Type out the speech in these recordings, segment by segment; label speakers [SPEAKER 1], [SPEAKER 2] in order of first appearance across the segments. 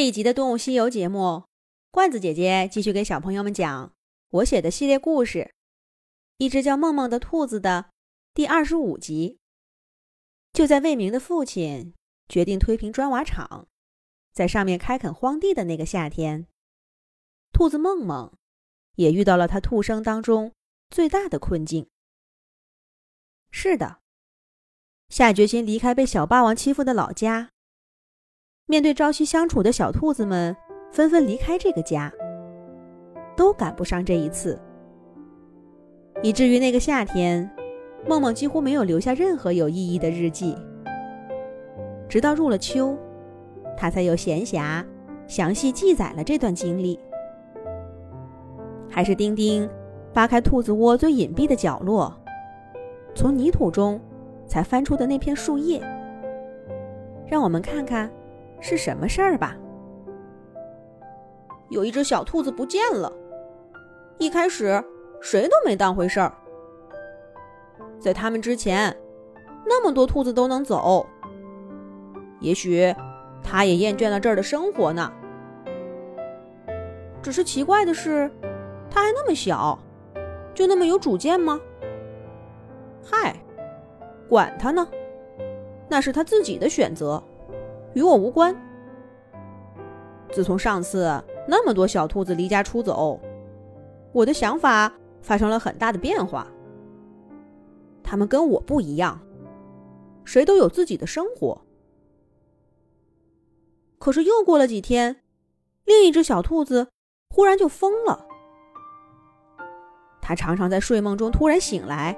[SPEAKER 1] 这一集的《动物西游》节目，罐子姐姐继续给小朋友们讲我写的系列故事《一只叫梦梦的兔子》的第二十五集。就在魏明的父亲决定推平砖瓦厂，在上面开垦荒地的那个夏天，兔子梦梦也遇到了他兔生当中最大的困境。是的，下决心离开被小霸王欺负的老家。面对朝夕相处的小兔子们纷纷离开这个家，都赶不上这一次，以至于那个夏天，梦梦几乎没有留下任何有意义的日记。直到入了秋，他才有闲暇详细记载了这段经历。还是丁丁扒开兔子窝最隐蔽的角落，从泥土中才翻出的那片树叶，让我们看看。是什么事儿吧？
[SPEAKER 2] 有一只小兔子不见了，一开始谁都没当回事儿。在他们之前，那么多兔子都能走，也许它也厌倦了这儿的生活呢。只是奇怪的是，它还那么小，就那么有主见吗？嗨，管它呢，那是他自己的选择。与我无关。自从上次那么多小兔子离家出走，我的想法发生了很大的变化。他们跟我不一样，谁都有自己的生活。可是又过了几天，另一只小兔子忽然就疯了。它常常在睡梦中突然醒来，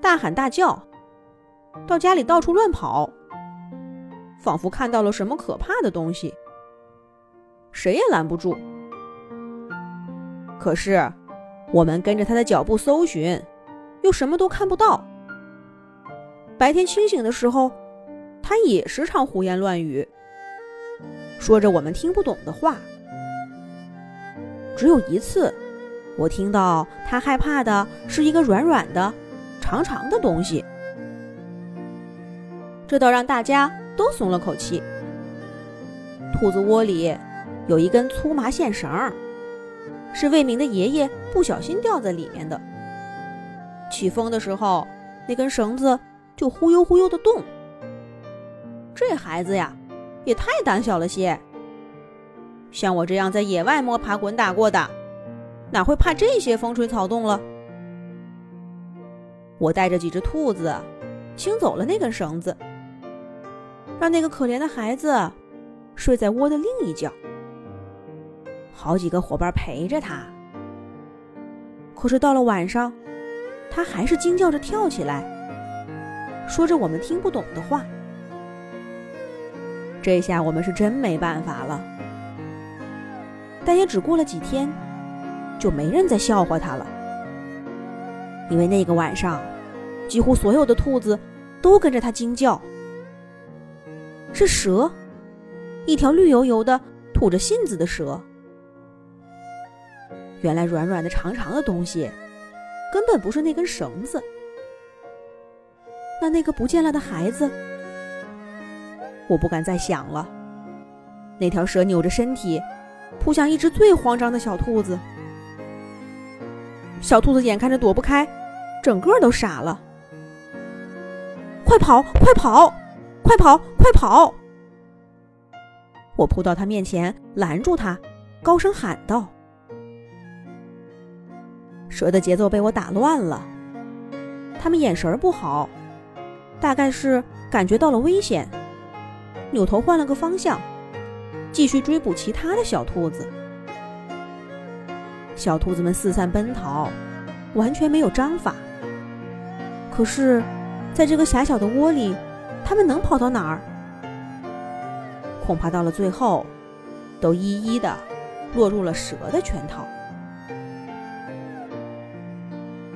[SPEAKER 2] 大喊大叫，到家里到处乱跑。仿佛看到了什么可怕的东西，谁也拦不住。可是，我们跟着他的脚步搜寻，又什么都看不到。白天清醒的时候，他也时常胡言乱语，说着我们听不懂的话。只有一次，我听到他害怕的是一个软软的、长长的东西，这倒让大家。都松了口气。兔子窝里有一根粗麻线绳，是魏明的爷爷不小心掉在里面的。起风的时候，那根绳子就忽悠忽悠的动。这孩子呀，也太胆小了些。像我这样在野外摸爬滚打过的，哪会怕这些风吹草动了？我带着几只兔子，清走了那根绳子。让那个可怜的孩子睡在窝的另一角，好几个伙伴陪着他。可是到了晚上，他还是惊叫着跳起来，说着我们听不懂的话。这下我们是真没办法了，但也只过了几天，就没人再笑话他了，因为那个晚上，几乎所有的兔子都跟着他惊叫。是蛇，一条绿油油的、吐着信子的蛇。原来软软的、长长的东西，根本不是那根绳子。那那个不见了的孩子，我不敢再想了。那条蛇扭着身体，扑向一只最慌张的小兔子。小兔子眼看着躲不开，整个都傻了。快跑！快跑！快跑！快跑！我扑到他面前，拦住他，高声喊道：“蛇的节奏被我打乱了，他们眼神不好，大概是感觉到了危险，扭头换了个方向，继续追捕其他的小兔子。小兔子们四散奔逃，完全没有章法。可是，在这个狭小的窝里。”他们能跑到哪儿？恐怕到了最后，都一一的落入了蛇的圈套。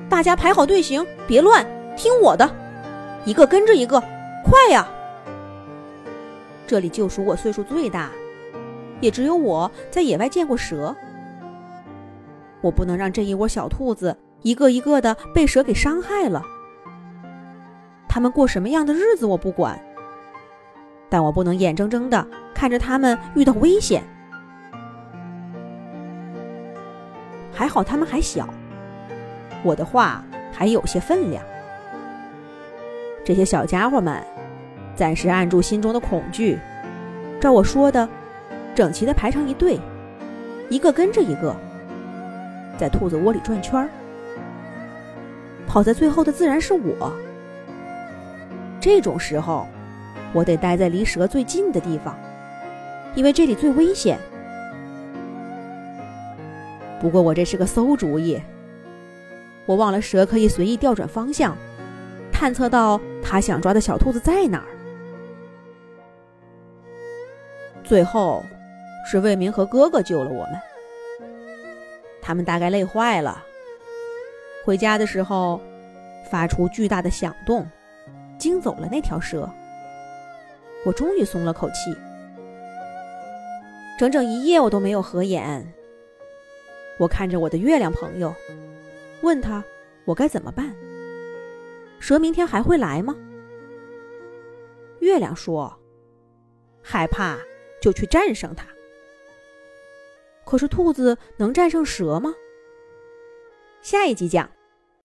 [SPEAKER 2] 大家排好队形，别乱，听我的，一个跟着一个，快呀！这里就属我岁数最大，也只有我在野外见过蛇。我不能让这一窝小兔子一个一个的被蛇给伤害了。他们过什么样的日子我不管。但我不能眼睁睁的看着他们遇到危险。还好他们还小。我的话还有些分量。这些小家伙们暂时按住心中的恐惧照我说的整齐的排成一队一个跟着一个在兔子窝里转圈儿。跑在最后的自然是我。这种时候，我得待在离蛇最近的地方，因为这里最危险。不过我这是个馊主意，我忘了蛇可以随意调转方向，探测到它想抓的小兔子在哪儿。最后，是魏明和哥哥救了我们。他们大概累坏了，回家的时候发出巨大的响动。惊走了那条蛇，我终于松了口气。整整一夜我都没有合眼。我看着我的月亮朋友，问他我该怎么办。蛇明天还会来吗？月亮说：“害怕就去战胜它。”可是兔子能战胜蛇吗？下一集讲。